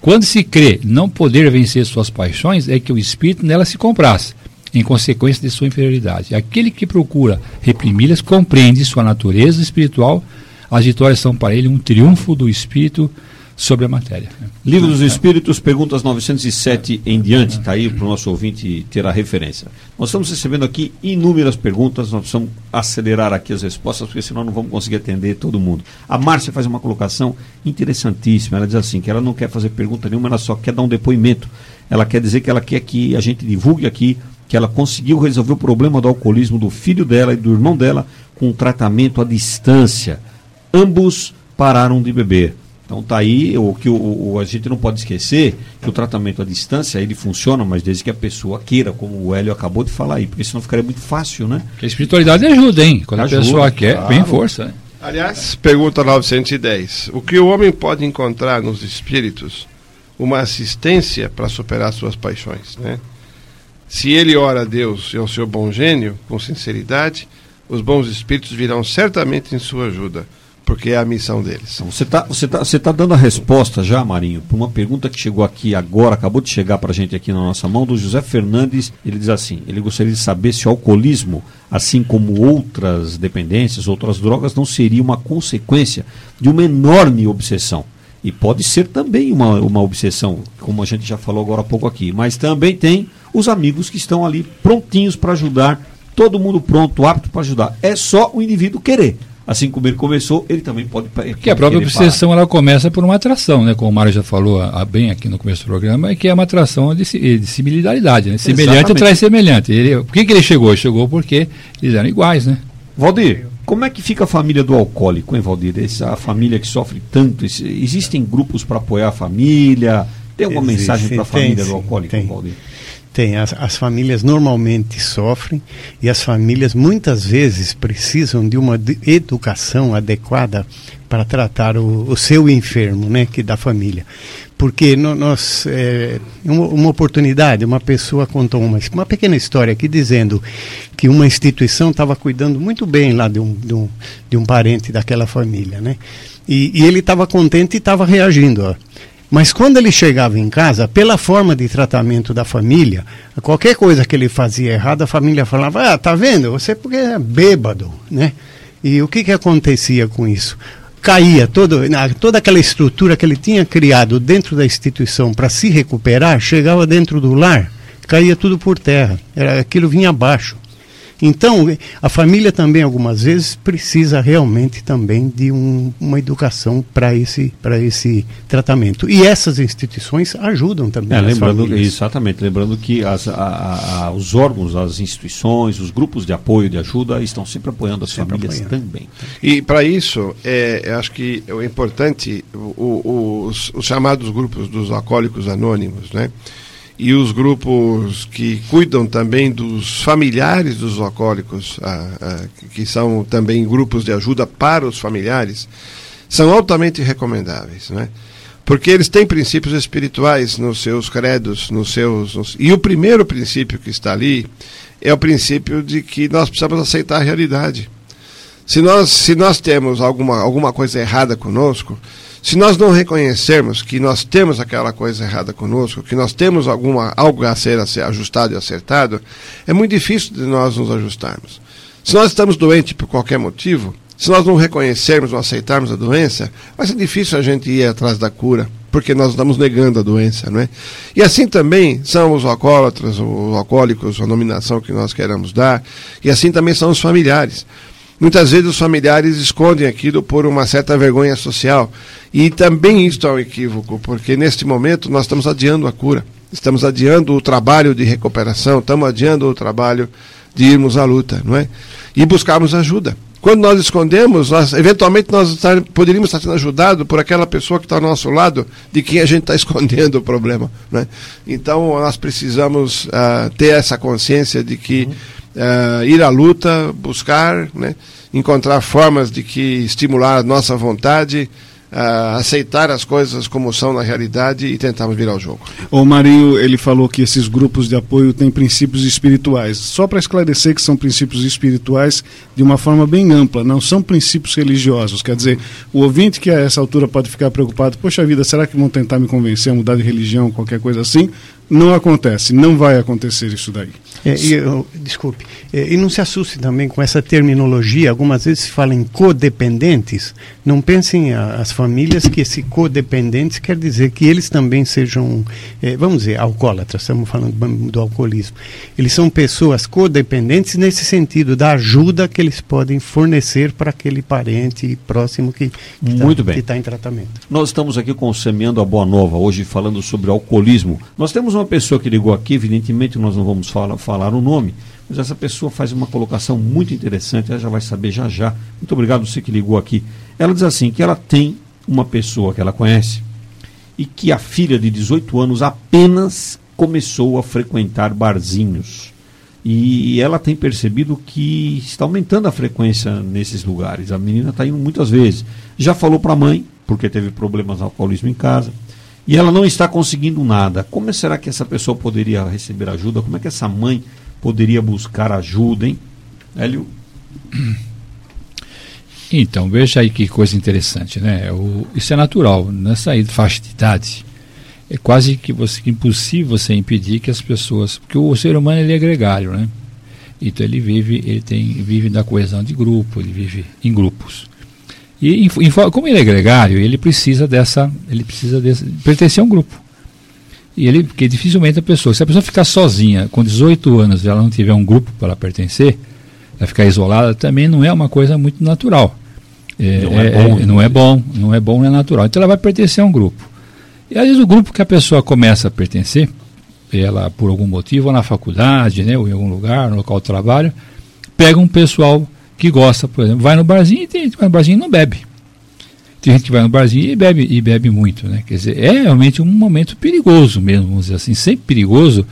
Quando se crê não poder vencer suas paixões, é que o espírito nela se compraz, em consequência de sua inferioridade. Aquele que procura reprimi-las compreende sua natureza espiritual as vitórias são para ele um triunfo do espírito sobre a matéria.
Livro dos Espíritos, perguntas 907 em diante, está aí para o nosso ouvinte ter a referência. Nós estamos recebendo aqui inúmeras perguntas, nós precisamos acelerar aqui as respostas, porque senão não vamos conseguir atender todo mundo. A Márcia faz uma colocação interessantíssima, ela diz assim, que ela não quer fazer pergunta nenhuma, ela só quer dar um depoimento. Ela quer dizer que ela quer que a gente divulgue aqui que ela conseguiu resolver o problema do alcoolismo do filho dela e do irmão dela com um tratamento à distância ambos pararam de beber. Então tá aí o que o, o, a gente não pode esquecer que o tratamento à distância ele funciona, mas desde que a pessoa queira, como o Hélio acabou de falar aí, porque senão ficaria muito fácil, né?
Que a espiritualidade ajuda, hein? Quando ajuda, a pessoa quer, claro. vem força. Né?
Aliás, pergunta 910. O que o homem pode encontrar nos espíritos? Uma assistência para superar suas paixões, né? Se ele ora a Deus e ao seu bom gênio, com sinceridade, os bons espíritos virão certamente em sua ajuda porque é a missão deles.
Então, você está você tá, você tá dando a resposta já, Marinho, para uma pergunta que chegou aqui agora, acabou de chegar para a gente aqui na nossa mão, do José Fernandes. Ele diz assim: ele gostaria de saber se o alcoolismo, assim como outras dependências, outras drogas, não seria uma consequência de uma enorme obsessão. E pode ser também uma, uma obsessão, como a gente já falou agora há pouco aqui. Mas também tem os amigos que estão ali prontinhos para ajudar todo mundo pronto, apto para ajudar. É só o indivíduo querer. Assim como ele começou, ele também pode.
Que a própria obsessão ela começa por uma atração, né? Como o Mário já falou a, a, bem aqui no começo do programa, é que é uma atração de, de similaridade, né? Semelhante Exatamente. atrai semelhante. Ele, por que, que ele chegou? Chegou porque eles eram iguais, né?
Valdir, como é que fica a família do alcoólico, hein, Valdir? Essa família que sofre tanto. Existem grupos para apoiar a família? Tem alguma Existe, mensagem para a família do alcoólico, tem. Valdir?
Tem, as, as, famílias normalmente sofrem e as famílias muitas vezes precisam de uma educação adequada para tratar o, o seu enfermo, né, que da família. Porque no, nós, é, uma, uma, oportunidade, uma pessoa contou uma, uma pequena história aqui dizendo que uma instituição estava cuidando muito bem lá de um, de um, de um parente daquela família, né? E, e ele estava contente e estava reagindo. Ó. Mas quando ele chegava em casa, pela forma de tratamento da família, qualquer coisa que ele fazia errado, a família falava: Ah, tá vendo? Você porque é bêbado, né? E o que, que acontecia com isso? Caía todo, toda aquela estrutura que ele tinha criado dentro da instituição para se recuperar, chegava dentro do lar, caía tudo por terra. Era, aquilo vinha abaixo. Então, a família também, algumas vezes, precisa realmente também de um, uma educação para esse, esse tratamento. E essas instituições ajudam também.
É, lembrando, exatamente, lembrando que as, a, a, os órgãos, as instituições, os grupos de apoio, de ajuda, estão sempre apoiando as sempre famílias apoiando. também.
E para isso, é, acho que é importante o, o, os, os chamados grupos dos alcoólicos anônimos, né? E os grupos que cuidam também dos familiares dos alcoólicos, ah, ah, que são também grupos de ajuda para os familiares, são altamente recomendáveis, né? porque eles têm princípios espirituais nos seus credos, nos seus nos... e o primeiro princípio que está ali é o princípio de que nós precisamos aceitar a realidade. Se nós se nós temos alguma alguma coisa errada conosco, se nós não reconhecermos que nós temos aquela coisa errada conosco, que nós temos alguma, algo a ser, a ser ajustado e acertado, é muito difícil de nós nos ajustarmos. Se nós estamos doentes por qualquer motivo, se nós não reconhecermos ou aceitarmos a doença, vai ser difícil a gente ir atrás da cura, porque nós estamos negando a doença, não é? E assim também são os alcoólatras, os alcoólicos, a nominação que nós queremos dar, e assim também são os familiares. Muitas vezes os familiares escondem aquilo por uma certa vergonha social. E também isso é um equívoco, porque neste momento nós estamos adiando a cura, estamos adiando o trabalho de recuperação, estamos adiando o trabalho de irmos à luta, não é? E buscarmos ajuda. Quando nós escondemos, nós, eventualmente nós estar, poderíamos estar sendo ajudados por aquela pessoa que está ao nosso lado, de quem a gente está [laughs] escondendo o problema. Né? Então nós precisamos uh, ter essa consciência de que uhum uh, ir à luta, buscar, né, encontrar formas de que estimular a nossa vontade, uh, aceitar as coisas como são na realidade e tentarmos virar o jogo.
O Marinho, ele falou que esses grupos de apoio têm princípios espirituais. Só para esclarecer que são princípios espirituais de uma forma bem ampla, não são princípios religiosos. Quer dizer, o ouvinte que a essa altura pode ficar preocupado, poxa vida, será que vão tentar me convencer a mudar de religião, qualquer coisa assim? Não acontece, não vai acontecer isso daí.
É, e, eu, desculpe, é, e não se assuste também com essa terminologia, algumas vezes se fala em codependentes, não pensem a, as famílias que esse codependentes quer dizer que eles também sejam, é, vamos dizer, alcoólatras, estamos falando do alcoolismo. Eles são pessoas codependentes nesse sentido, da ajuda que eles podem fornecer para aquele parente próximo que está em tratamento.
Nós estamos aqui com o Semeando a Boa Nova, hoje falando sobre alcoolismo. Nós temos uma pessoa que ligou aqui, evidentemente nós não vamos falar, falar o nome, mas essa pessoa faz uma colocação muito interessante, ela já vai saber já já. Muito obrigado você que ligou aqui. Ela diz assim que ela tem uma pessoa que ela conhece e que a filha de 18 anos apenas começou a frequentar barzinhos. E ela tem percebido que está aumentando a frequência nesses lugares. A menina está indo muitas vezes. Já falou para a mãe, porque teve problemas de alcoolismo em casa e ela não está conseguindo nada. Como será que essa pessoa poderia receber ajuda? Como é que essa mãe poderia buscar ajuda, hein? Hélio?
Então, veja aí que coisa interessante, né? O, isso é natural, nessa faixa de idade. É quase que, você, impossível você impedir que as pessoas. Porque o ser humano ele é gregário, né? Então ele vive, ele tem, vive da coesão de grupo, ele vive em grupos. E como ele é gregário, ele precisa dessa, ele precisa desse, pertencer a um grupo. E ele, porque dificilmente a pessoa, se a pessoa ficar sozinha com 18 anos e ela não tiver um grupo para pertencer, ela ficar isolada também não é uma coisa muito natural. É, não, é, é bom, é, não é bom, não é bom, não é natural. Então ela vai pertencer a um grupo. E às vezes o grupo que a pessoa começa a pertencer, ela por algum motivo, ou na faculdade, né, ou em algum lugar, no local de trabalho, pega um pessoal que gosta, por exemplo, vai no barzinho e tem gente que vai no barzinho e não bebe. Tem gente que vai no barzinho e bebe, e bebe muito, né? Quer dizer, é realmente um momento perigoso mesmo, vamos dizer assim, sempre perigoso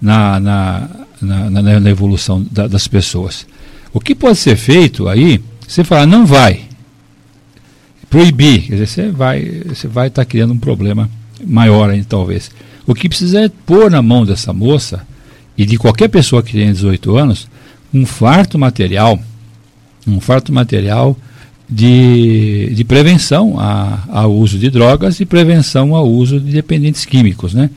na, na, na, na, na evolução da, das pessoas. O que pode ser feito aí, você falar, não vai, proibir, quer dizer, você vai você vai estar tá criando um problema maior ainda, talvez. O que precisa é pôr na mão dessa moça e de qualquer pessoa que tenha 18 anos um farto material, um farto material de, de prevenção a, ao uso de drogas e prevenção ao uso de dependentes químicos, né?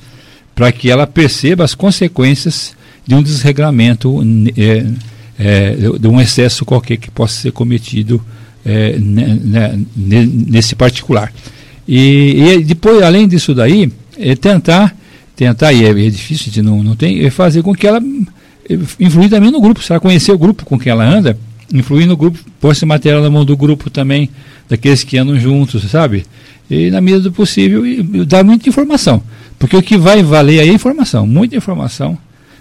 Para que ela perceba as consequências de um desregramento, é, é, de um excesso qualquer que possa ser cometido é, nesse particular. E, e, depois, além disso daí, é tentar, tentar, e é, é difícil, não, não tem, é fazer com que ela influir também no grupo, se ela conhecer o grupo com quem ela anda, influir no grupo, pôr esse material na mão do grupo também, daqueles que andam juntos, sabe? E na medida do possível, e, e dar muita informação. Porque o que vai valer aí é informação, muita informação,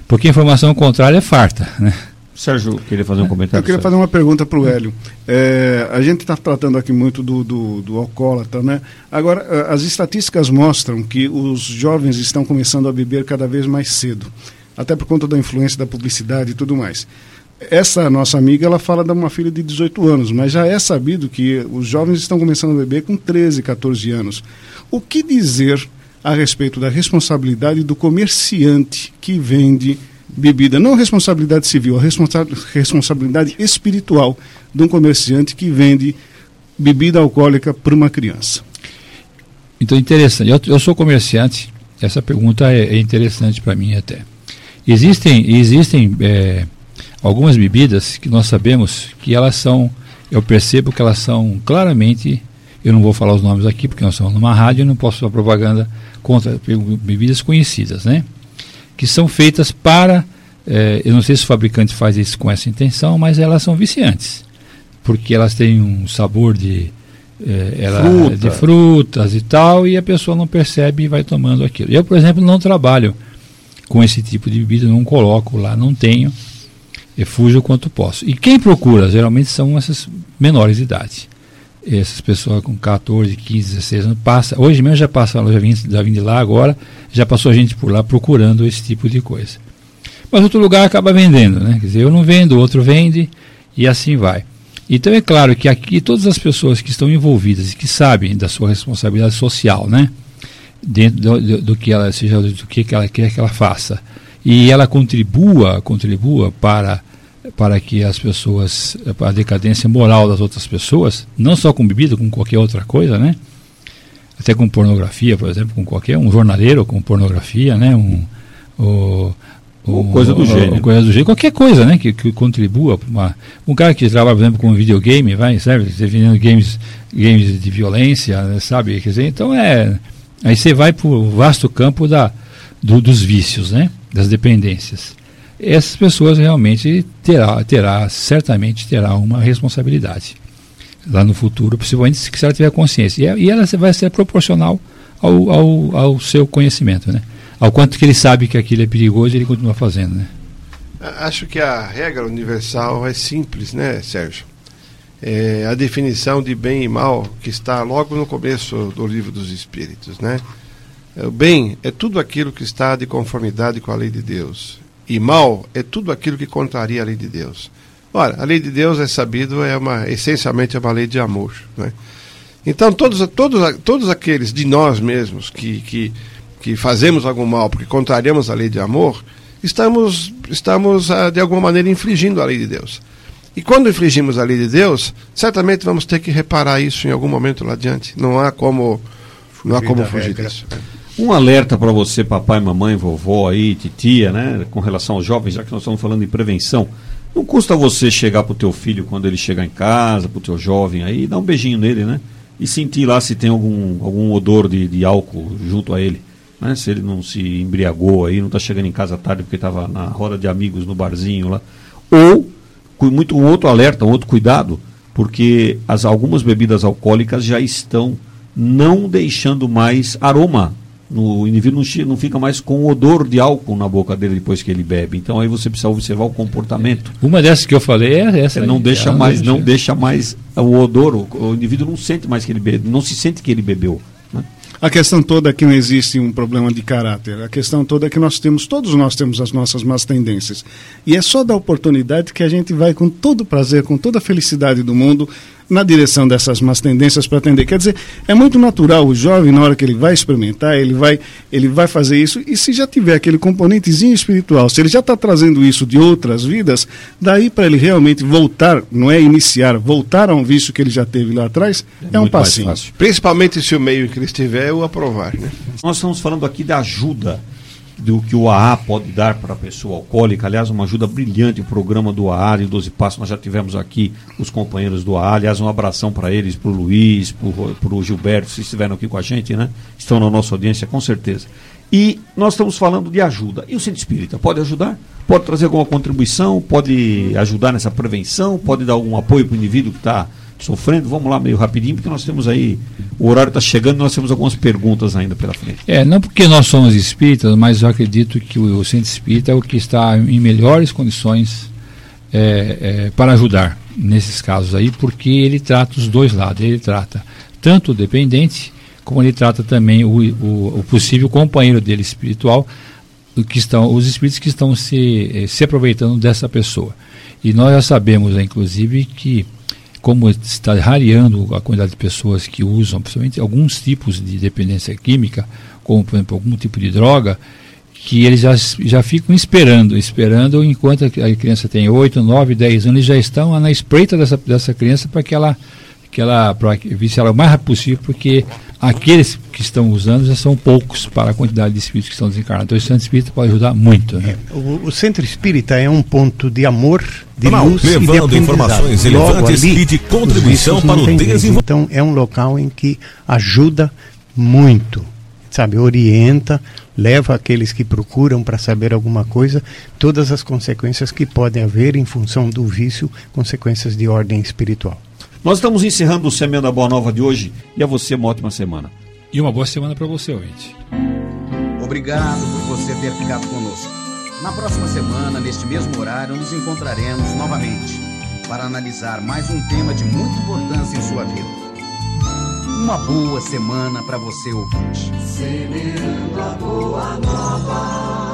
porque informação contrária é farta, né?
Sérgio queria fazer um comentário.
Eu queria fazer uma pergunta para o Hélio. É, a gente está tratando aqui muito do, do, do, alcoólatra, né? Agora, as estatísticas mostram que os jovens estão começando a beber cada vez mais cedo, até por conta da influência da publicidade e tudo mais. Essa nossa amiga, ela fala de uma filha de 18 anos, mas já é sabido que os jovens estão começando a beber com 13, 14 anos. O que dizer a respeito da responsabilidade do comerciante que vende bebida, não responsabilidade civil, a responsa responsabilidade espiritual de um comerciante que vende bebida alcoólica para uma criança.
Então, interessante. Eu, eu sou comerciante, essa pergunta é, é interessante para mim até. Existem, existem é, algumas bebidas que nós sabemos que elas são, eu percebo que elas são claramente, eu não vou falar os nomes aqui porque nós estamos numa rádio e não posso fazer propaganda contra bebidas conhecidas, né? que são feitas para, eh, eu não sei se o fabricante faz isso com essa intenção, mas elas são viciantes, porque elas têm um sabor de, eh, ela, Fruta. de frutas e tal, e a pessoa não percebe e vai tomando aquilo. Eu, por exemplo, não trabalho com esse tipo de bebida, não coloco lá, não tenho, eu fujo quanto posso. E quem procura, geralmente, são essas menores de idade essas pessoas com 14, 15, 16 anos, passa, hoje mesmo já passa, já vim, já vim de lá agora, já passou gente por lá procurando esse tipo de coisa. Mas outro lugar acaba vendendo, né? Quer dizer, eu não vendo, outro vende e assim vai. Então é claro que aqui todas as pessoas que estão envolvidas e que sabem da sua responsabilidade social, né? Dentro do, do, do que ela seja do que ela quer que ela faça e ela contribua, contribua para para que as pessoas, a decadência moral das outras pessoas, não só com bebida, com qualquer outra coisa, né? Até com pornografia, por exemplo, com qualquer um jornaleiro com pornografia, né? Um, o,
ou coisa do gênero.
Coisa do gênero, qualquer coisa, né? Que, que contribua para uma. Um cara que trabalha, por exemplo, com videogame, vai, sabe? Definindo games, games de violência, né, sabe? Quer dizer, então é. Aí você vai para o vasto campo da, do, dos vícios, né? Das dependências essas pessoas realmente terá, terá, certamente terá uma responsabilidade lá no futuro, principalmente se ela tiver consciência. E, ela vai ser proporcional ao, ao, ao, seu conhecimento, né? Ao quanto que ele sabe que aquilo é perigoso, ele continua fazendo, né?
Acho que a regra universal é simples, né, Sérgio? É a definição de bem e mal que está logo no começo do livro dos Espíritos, né? O bem é tudo aquilo que está de conformidade com a lei de Deus e mal é tudo aquilo que contraria a lei de Deus. Ora, a lei de Deus é sabido, é uma essencialmente é uma lei de amor. Né? Então, todos, todos, todos aqueles de nós mesmos que, que, que fazemos algum mal porque contrariamos a lei de amor, estamos, estamos ah, de alguma maneira infringindo a lei de Deus. E quando infringimos a lei de Deus, certamente vamos ter que reparar isso em algum momento lá adiante. Não há como fugir, não há como fugir regra. disso.
Um alerta para você, papai, mamãe, vovó aí, titia, né? Com relação aos jovens, já que nós estamos falando de prevenção. Não custa você chegar para o teu filho quando ele chegar em casa, para o teu jovem aí, dar um beijinho nele, né? E sentir lá se tem algum, algum odor de, de álcool junto a ele. né? Se ele não se embriagou aí, não está chegando em casa tarde porque estava na roda de amigos no barzinho lá. Ou, muito um outro alerta, um outro cuidado, porque as, algumas bebidas alcoólicas já estão não deixando mais aroma. No, o indivíduo não, não fica mais com odor de álcool na boca dele depois que ele bebe. Então aí você precisa observar o comportamento.
Uma dessas que eu falei é essa.
não aí, deixa mais, não deixa mais o odor. O, o, indivíduo não sente mais que ele bebe, não se sente que ele bebeu. Né?
A questão toda é que não existe um problema de caráter. A questão toda é que nós temos, todos nós temos as nossas más tendências. E é só da oportunidade que a gente vai com todo prazer, com toda a felicidade do mundo, na direção dessas más tendências para atender. Quer dizer, é muito natural o jovem, na hora que ele vai experimentar, ele vai, ele vai fazer isso, e se já tiver aquele componentezinho espiritual, se ele já está trazendo isso de outras vidas, daí para ele realmente voltar, não é iniciar, voltar a um vício que ele já teve lá atrás, é, é um passinho.
Principalmente se o meio que ele estiver é o aprovar. Né?
Nós estamos falando aqui da ajuda do que o AA pode dar para a pessoa alcoólica. Aliás, uma ajuda brilhante o programa do AA de 12 Passos. Nós já tivemos aqui os companheiros do AA. Aliás, um abração para eles, para o Luiz, para o Gilberto, se estiveram aqui com a gente, né? Estão na nossa audiência, com certeza. E nós estamos falando de ajuda. E o Centro Espírita pode ajudar? Pode trazer alguma contribuição? Pode ajudar nessa prevenção? Pode dar algum apoio para o indivíduo que está sofrendo. Vamos lá meio rapidinho, porque nós temos aí, o horário está chegando, nós temos algumas perguntas ainda pela frente.
É, não porque nós somos espíritas, mas eu acredito que o, centro espírita é o que está em melhores condições é, é, para ajudar nesses casos aí, porque ele trata os dois lados, ele trata tanto o dependente, como ele trata também o, o, o possível companheiro dele espiritual, que estão, os espíritos que estão se, eh, se aproveitando dessa pessoa. E nós já sabemos, inclusive, que como está rareando a quantidade de pessoas que usam, principalmente alguns tipos de dependência química, como por exemplo algum tipo de droga, que eles já, já ficam esperando, esperando enquanto a criança tem 8, 9, 10 anos, eles já estão na espreita dessa, dessa criança para que ela, que ela para ela o mais rápido possível, porque aqueles que estão usando já são poucos para a quantidade de espíritos que estão desencarnados. Então, o centro espírita pode ajudar muito. Né?
É, o, o, centro espírita é um ponto de amor, de
Não,
luz
levando
e de
informações relevantes e de contribuição para o desenvolvimento.
Então, é um local em que ajuda muito, sabe, orienta, leva aqueles que procuram para saber alguma coisa, todas as consequências que podem haver em função do vício, consequências de ordem espiritual.
Nós estamos encerrando o Semana da Boa Nova de hoje e a você uma ótima semana.
E uma boa semana para você, ouvinte.
Obrigado por você ter ficado conosco. Na próxima semana, neste mesmo horário, nos encontraremos novamente para analisar mais um tema de muita importância em sua vida. Uma boa semana para você, ouvinte. Semeando a boa nova.